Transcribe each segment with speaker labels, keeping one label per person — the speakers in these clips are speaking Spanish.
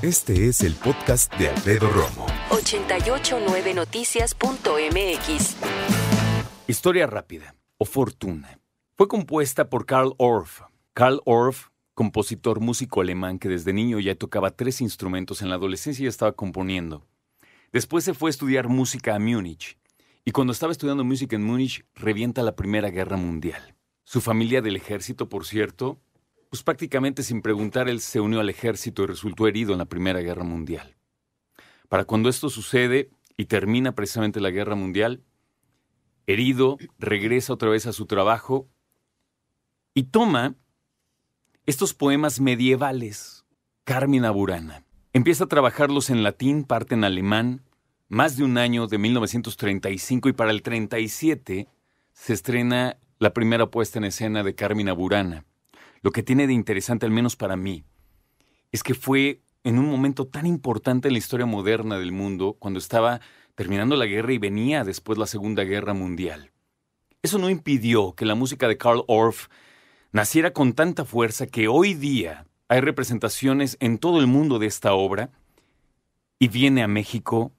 Speaker 1: Este es el podcast de Alfredo Romo.
Speaker 2: 889noticias.mx.
Speaker 3: Historia rápida o Fortuna. Fue compuesta por Karl Orff. Karl Orff, compositor músico alemán que desde niño ya tocaba tres instrumentos, en la adolescencia ya estaba componiendo. Después se fue a estudiar música a Múnich. Y cuando estaba estudiando música en Múnich, revienta la Primera Guerra Mundial. Su familia del ejército, por cierto, pues prácticamente sin preguntar, él se unió al ejército y resultó herido en la Primera Guerra Mundial. Para cuando esto sucede y termina precisamente la Guerra Mundial, herido, regresa otra vez a su trabajo y toma estos poemas medievales, Carmina Burana. Empieza a trabajarlos en latín, parte en alemán, más de un año de 1935 y para el 37 se estrena la primera puesta en escena de Carmina Burana. Lo que tiene de interesante, al menos para mí, es que fue en un momento tan importante en la historia moderna del mundo, cuando estaba terminando la guerra y venía después la Segunda Guerra Mundial. Eso no impidió que la música de Karl Orff naciera con tanta fuerza que hoy día hay representaciones en todo el mundo de esta obra y viene a México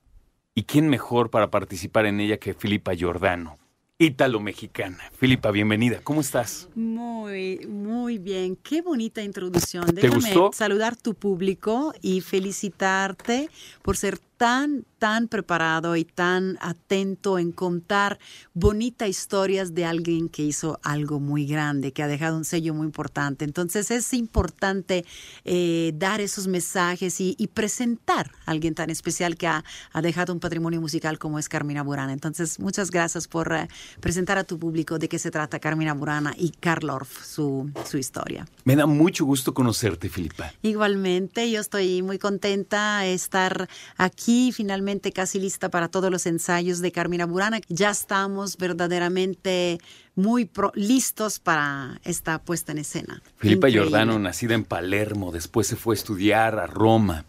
Speaker 3: y quién mejor para participar en ella que Filipa Giordano ítalo-mexicana. Filipa, bienvenida. ¿Cómo estás?
Speaker 4: Muy, muy bien. Qué bonita introducción.
Speaker 3: ¿Te
Speaker 4: Déjame
Speaker 3: gustó?
Speaker 4: saludar tu público y felicitarte por ser tan, tan preparado y tan atento en contar bonitas historias de alguien que hizo algo muy grande, que ha dejado un sello muy importante. Entonces es importante eh, dar esos mensajes y, y presentar a alguien tan especial que ha, ha dejado un patrimonio musical como es Carmina Burana. Entonces, muchas gracias por eh, presentar a tu público de qué se trata Carmina Burana y Karl Orff, su, su historia.
Speaker 3: Me da mucho gusto conocerte, Filipa.
Speaker 4: Igualmente, yo estoy muy contenta de estar aquí, finalmente casi lista para todos los ensayos de Carmina Burana. Ya estamos verdaderamente muy pro- listos para esta puesta en escena.
Speaker 3: Filipa. Giordano, nacida en Palermo, después se fue a estudiar a Roma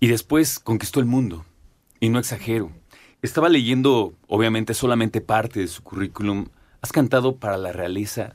Speaker 3: y después conquistó el mundo. Y no exagero. Estaba leyendo, obviamente, solamente parte de su currículum. Has cantado para la realeza,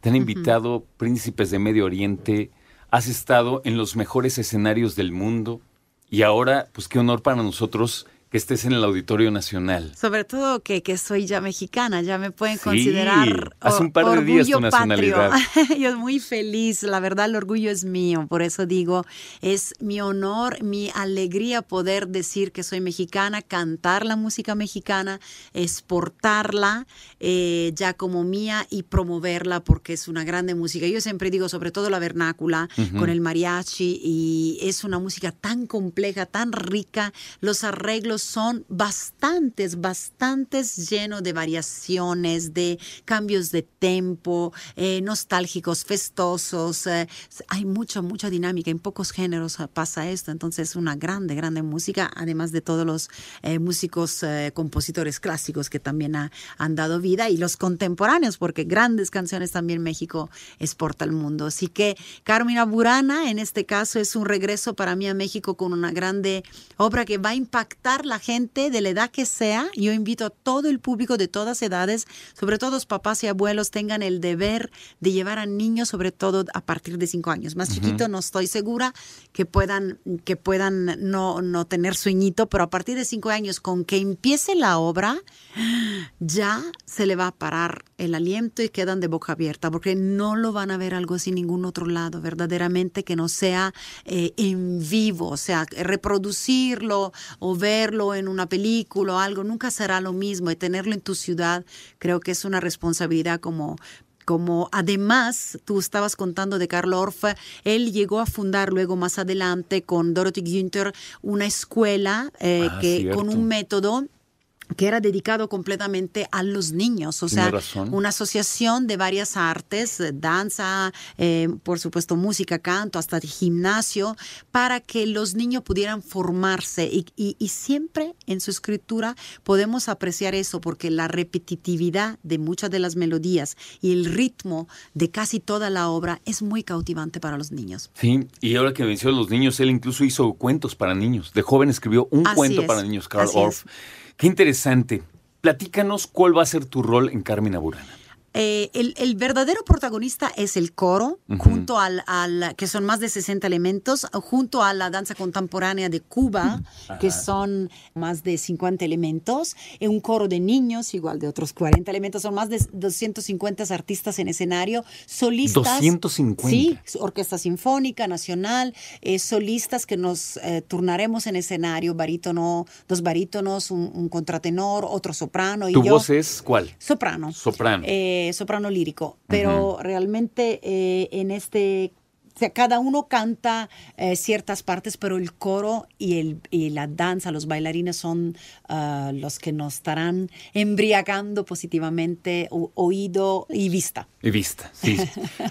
Speaker 3: te han invitado príncipes de Medio Oriente, has estado en los mejores escenarios del mundo y ahora, pues qué honor para nosotros que estés en el Auditorio Nacional.
Speaker 4: Sobre todo que, que soy ya mexicana, ya me pueden
Speaker 3: Sí,
Speaker 4: considerar
Speaker 3: hace un par de días tu
Speaker 4: orgullo patrio.
Speaker 3: nacionalidad.
Speaker 4: Yo muy feliz, la verdad el orgullo es mío, por eso digo, es mi honor, mi alegría poder decir que soy mexicana, cantar la música mexicana, exportarla eh, ya como mía y promoverla porque es una grande música. Yo siempre digo, sobre todo la vernácula, con el mariachi, y es una música tan compleja, tan rica, los arreglos son bastantes, bastantes llenos de variaciones, de cambios de tempo, eh, nostálgicos, festosos. eh, hay mucha, mucha dinámica. En pocos géneros pasa esto. Entonces, es una grande, grande música, además de todos los eh, músicos, compositores clásicos que también ha- han dado vida y los contemporáneos, porque grandes canciones también México exporta al mundo. Así que Carmina Burana, en este caso, es un regreso para mí a México con una grande obra que va a impactar la gente de la edad que sea. Yo invito a todo el público de todas edades, sobre todo los papás y abuelos, tengan el deber de llevar a niños, sobre todo a partir de cinco años. Más chiquito no estoy segura que puedan, que puedan no, no tener sueñito, pero a partir de cinco años, con que empiece la obra, ya se le va a parar el aliento y quedan de boca abierta, porque no lo van a ver algo así en ningún otro lado, verdaderamente que no sea eh, en vivo, o sea, reproducirlo o verlo en una película o algo, nunca será lo mismo y tenerlo en tu ciudad, creo que es una responsabilidad como como además tú estabas contando de Karl Orff, él llegó a fundar luego más adelante con Dorothy Günther una escuela eh,
Speaker 3: Ah,
Speaker 4: que
Speaker 3: cierto.
Speaker 4: con un método que era dedicado completamente a los niños, o sea, una asociación de varias artes, eh, danza, eh, por supuesto música, canto, hasta gimnasio, para que los niños pudieran formarse y, y- y siempre en su escritura podemos apreciar eso, porque la repetitividad de muchas de las melodías y el ritmo de casi toda la obra es muy cautivante para los niños.
Speaker 3: Sí, y ahora que mencionó los niños, él incluso hizo cuentos para niños. De joven escribió un
Speaker 4: Así
Speaker 3: cuento
Speaker 4: es,
Speaker 3: para niños, Carl Orff. Qué interesante. Platícanos cuál va a ser tu rol en Carmina Burana.
Speaker 4: Eh, el, el verdadero protagonista es el coro, junto al, al- que son más de 60 elementos, junto a la danza contemporánea de Cuba, que son más de 50 elementos, y un coro de niños, igual de otros 40 elementos, son más de 250 artistas en escenario, solistas.
Speaker 3: 250.
Speaker 4: Sí, orquesta sinfónica, nacional, eh, solistas que nos eh, turnaremos en escenario, barítono, dos barítonos, un, un contratenor, otro soprano y
Speaker 3: ¿Tu
Speaker 4: yo.
Speaker 3: voz es cuál?
Speaker 4: Soprano.
Speaker 3: Soprano.
Speaker 4: Eh, soprano lírico. Pero realmente eh, en este. cada uno canta eh, ciertas partes, pero el coro y, el, y la danza, los bailarines son ah, los que nos estarán embriagando positivamente o- oído y vista.
Speaker 3: Y vista, sí.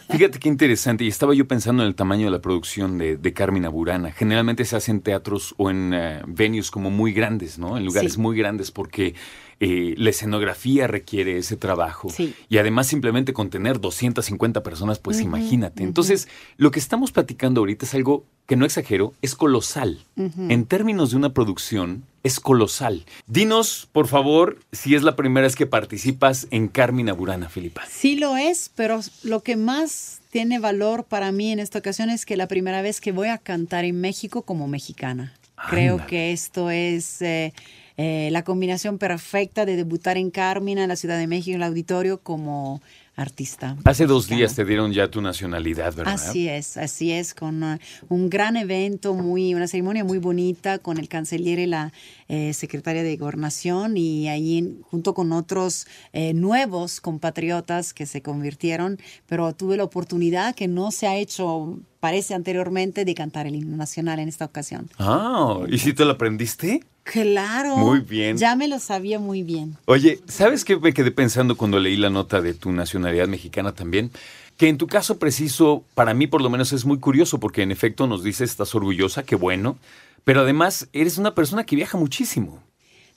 Speaker 3: Fíjate qué interesante. Y estaba yo pensando en el tamaño de la producción de, de Carmina Burana. Generalmente se hacen teatros o en eh, venues como muy grandes, ¿no? En lugares
Speaker 4: Sí.
Speaker 3: muy grandes porque eh, la escenografía requiere ese trabajo.
Speaker 4: Sí.
Speaker 3: Y además simplemente con tener 250 personas, pues imagínate. Entonces, lo que estamos platicando ahorita es algo que no exagero, es colosal. En términos de una producción, es colosal. Dinos, por favor, si es la primera vez que participas en Carmina Burana, Filipa.
Speaker 4: Sí lo es, pero lo que más tiene valor para mí en esta ocasión es que la primera vez que voy a cantar en México como mexicana. Creo que esto es eh, eh, la combinación perfecta de debutar en Carmina, en la Ciudad de México, en el auditorio como artista.
Speaker 3: Hace dos días te dieron ya tu nacionalidad, ¿verdad?
Speaker 4: Así es, así es, con uh, un gran evento, muy, una ceremonia muy bonita con el canciller y la eh, secretaria de Gobernación y ahí junto con otros eh, nuevos compatriotas que se convirtieron, pero tuve la oportunidad que no se ha hecho, parece anteriormente, de cantar el himno nacional en esta ocasión.
Speaker 3: Ah, ¿y si te lo aprendiste?
Speaker 4: Claro.
Speaker 3: Muy bien.
Speaker 4: Ya me lo sabía muy bien.
Speaker 3: Oye, ¿sabes qué me quedé pensando cuando leí la nota de tu nacionalidad mexicana también? Que en tu caso preciso, para mí por lo menos es muy curioso porque en efecto nos dices estás orgullosa, qué bueno, pero además eres una persona que viaja muchísimo.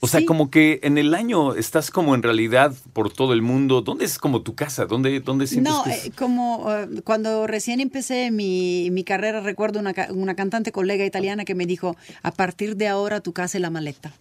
Speaker 3: O sea,
Speaker 4: Sí.
Speaker 3: como que en el año estás como en realidad por todo el mundo. ¿Dónde es como tu casa? ¿Dónde, dónde sientes
Speaker 4: No,
Speaker 3: que es?
Speaker 4: eh, como eh, cuando recién empecé mi, mi carrera, recuerdo una, una cantante colega italiana que me dijo, a partir de ahora tu casa es la maleta.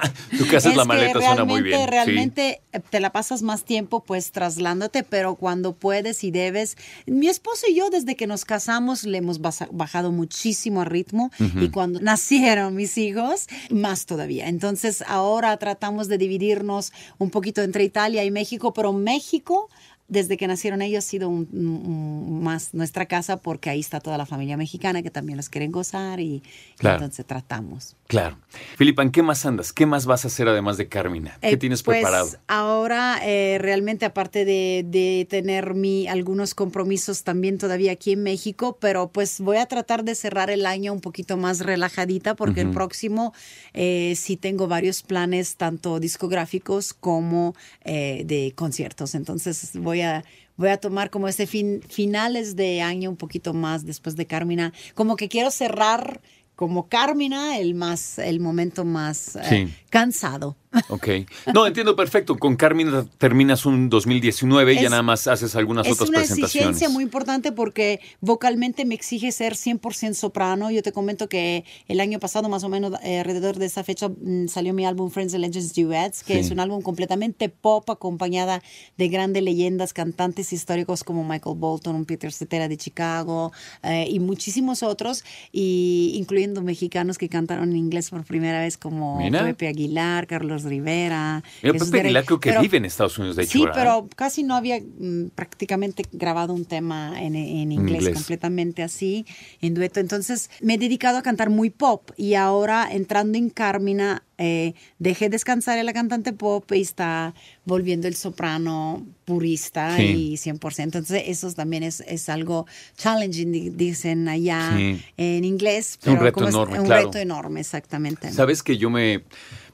Speaker 3: tu casa es, la
Speaker 4: que
Speaker 3: maleta, suena muy bien. sí.
Speaker 4: Realmente eh, te la pasas más tiempo pues traslándote, pero cuando puedes y debes. Mi esposo y yo desde que nos casamos le hemos bajado muchísimo a ritmo y cuando nacieron mis hijos, más todavía. Entonces ahora tratamos de dividirnos un poquito entre Italia y México, pero México... Desde que nacieron ellos ha sido un- un- más nuestra casa porque ahí está toda la familia mexicana que también los quieren gozar y, y
Speaker 3: Claro.
Speaker 4: entonces tratamos.
Speaker 3: Claro. Filipa, ¿en qué más andas? ¿Qué más vas a hacer además de Carmina? ¿Qué
Speaker 4: Eh,
Speaker 3: tienes
Speaker 4: pues,
Speaker 3: preparado?
Speaker 4: Ahora, eh, realmente, aparte de, de tener mi, algunos compromisos también todavía aquí en México, pero pues voy a tratar de cerrar el año un poquito más relajadita porque el próximo eh, sí tengo varios planes, tanto discográficos como eh, de conciertos. Entonces voy a... Voy a tomar como este fin, finales de año un poquito más después de Carmina. Como que quiero cerrar como Carmina el más, el momento más eh, cansado.
Speaker 3: Ok. No, entiendo perfecto. Con Carmina terminas un 2019 y ya
Speaker 4: Es-
Speaker 3: nada más haces algunas
Speaker 4: Es
Speaker 3: otras
Speaker 4: una
Speaker 3: presentaciones.
Speaker 4: exigencia muy importante porque vocalmente me exige ser 100% soprano. Yo te comento que el año pasado, más o menos eh, alrededor de esa fecha, mm, salió mi álbum Friends and Legends Duets, que
Speaker 3: Sí.
Speaker 4: es un álbum completamente pop acompañada de grandes leyendas, cantantes históricos como Michael Bolton, Peter Cetera de Chicago eh, y muchísimos otros, y incluyendo mexicanos que cantaron en inglés por primera vez como. Pepe Aguilar, Carlos Rivera.
Speaker 3: Mira, Pepe. Aguilar creo que vive en Estados Unidos, de hecho.
Speaker 4: Sí, pero casi no había mm, prácticamente grabado un tema en, en inglés,
Speaker 3: Inglés.
Speaker 4: completamente así, en dueto. Entonces me he dedicado a cantar muy pop y ahora entrando en Carmina eh, dejé descansar a la cantante pop y está volviendo el soprano purista
Speaker 3: Sí.
Speaker 4: y 100%. Entonces eso también es, es algo challenging, di- dicen allá
Speaker 3: Sí.
Speaker 4: en inglés.
Speaker 3: Un
Speaker 4: pero
Speaker 3: reto
Speaker 4: como es-
Speaker 3: enorme,
Speaker 4: Un
Speaker 3: claro.
Speaker 4: reto enorme, exactamente.
Speaker 3: Sabes que yo me,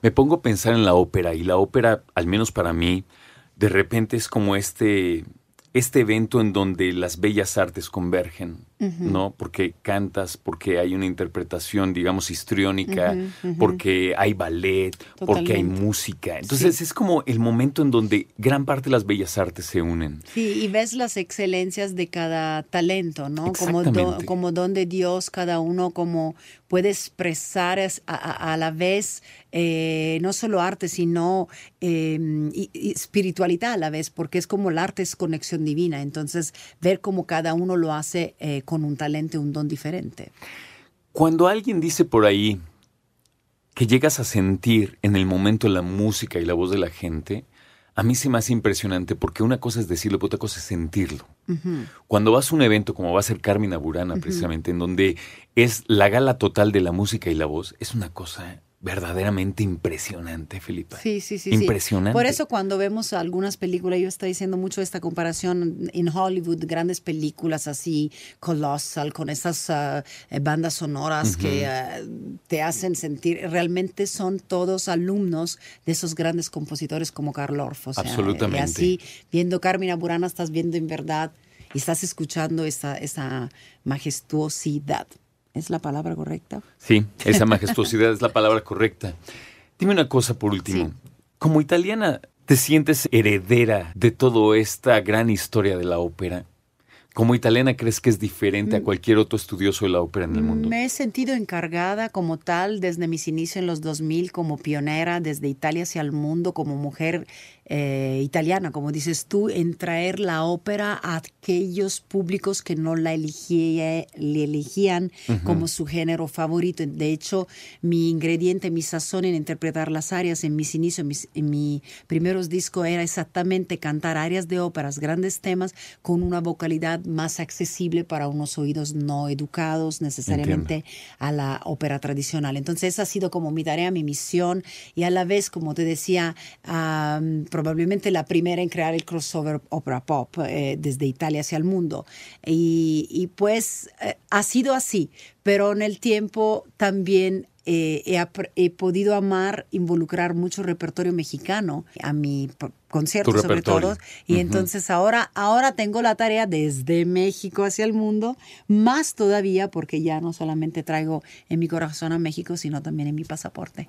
Speaker 3: me pongo a pensar en la ópera y la ópera, al menos para mí, de repente es como este, este evento en donde las bellas artes convergen, ¿no? Porque cantas, porque hay una interpretación, digamos, histriónica, porque hay ballet, porque hay música. Entonces
Speaker 4: Sí.
Speaker 3: es como el momento en donde gran parte de las bellas artes se unen.
Speaker 4: Sí, y ves las excelencias de cada talento, ¿no? Como, do-
Speaker 3: Exactamente.
Speaker 4: como don de Dios, cada uno como puede expresar es- a, a- a la vez eh, no solo arte, sino eh, y- y espiritualidad a la vez, porque es como el arte es conexión divina. Entonces, ver cómo cada uno lo hace eh, con un talento, un don diferente.
Speaker 3: Cuando alguien dice por ahí que llegas a sentir en el momento la música y la voz de la gente, a mí se me hace impresionante porque una cosa es decirlo, pero otra cosa es sentirlo. Cuando vas a un evento como va a ser Carmina Burana, precisamente, en donde es la gala total de la música y la voz, es una cosa verdaderamente impresionante, Felipa.
Speaker 4: Sí, sí, sí. sí.
Speaker 3: Impresionante.
Speaker 4: Por eso cuando vemos algunas películas, yo estoy diciendo mucho esta comparación en Hollywood, grandes películas así, Colossal, con esas eh, bandas sonoras que ah, te hacen sentir, realmente son todos alumnos de esos grandes compositores como Carl Orff. O sea,
Speaker 3: Absolutamente.
Speaker 4: Y así, viendo Carmina Burana, estás viendo en verdad y estás escuchando esa, esa majestuosidad. ¿Es la palabra correcta?
Speaker 3: Sí, esa majestuosidad es la palabra correcta. Dime una cosa por último.
Speaker 4: Sí.
Speaker 3: Como italiana, ¿te sientes heredera de toda esta gran historia de la ópera? Como italiana, ¿crees que es diferente a cualquier otro estudioso de la ópera en el mundo?
Speaker 4: Mm. Me he sentido encargada como tal desde mis inicios en los 2000 como pionera desde Italia hacia el mundo como mujer eh, italiana, como dices tú, en traer la ópera a aquellos públicos que no la elegía- le elegían como su género favorito. De hecho, mi ingrediente, mi sazón en interpretar las áreas en mis inicios, en mis, en mis primeros discos era exactamente cantar áreas de óperas, grandes temas con una vocalidad más accesible para unos oídos no educados necesariamente a la ópera tradicional. Entonces esa ha sido como mi tarea, mi misión y a la vez, como te decía, probablemente la primera en crear el crossover ópera pop eh, desde Italia hacia el mundo. Y, y pues eh, ha sido así, pero en el tiempo también eh, he, podido amar, involucrar mucho repertorio mexicano a mi concierto sobre todo. Y entonces ahora, ahora tengo la tarea desde México hacia el mundo, más todavía porque ya no solamente traigo en mi corazón a México, sino también en mi pasaporte.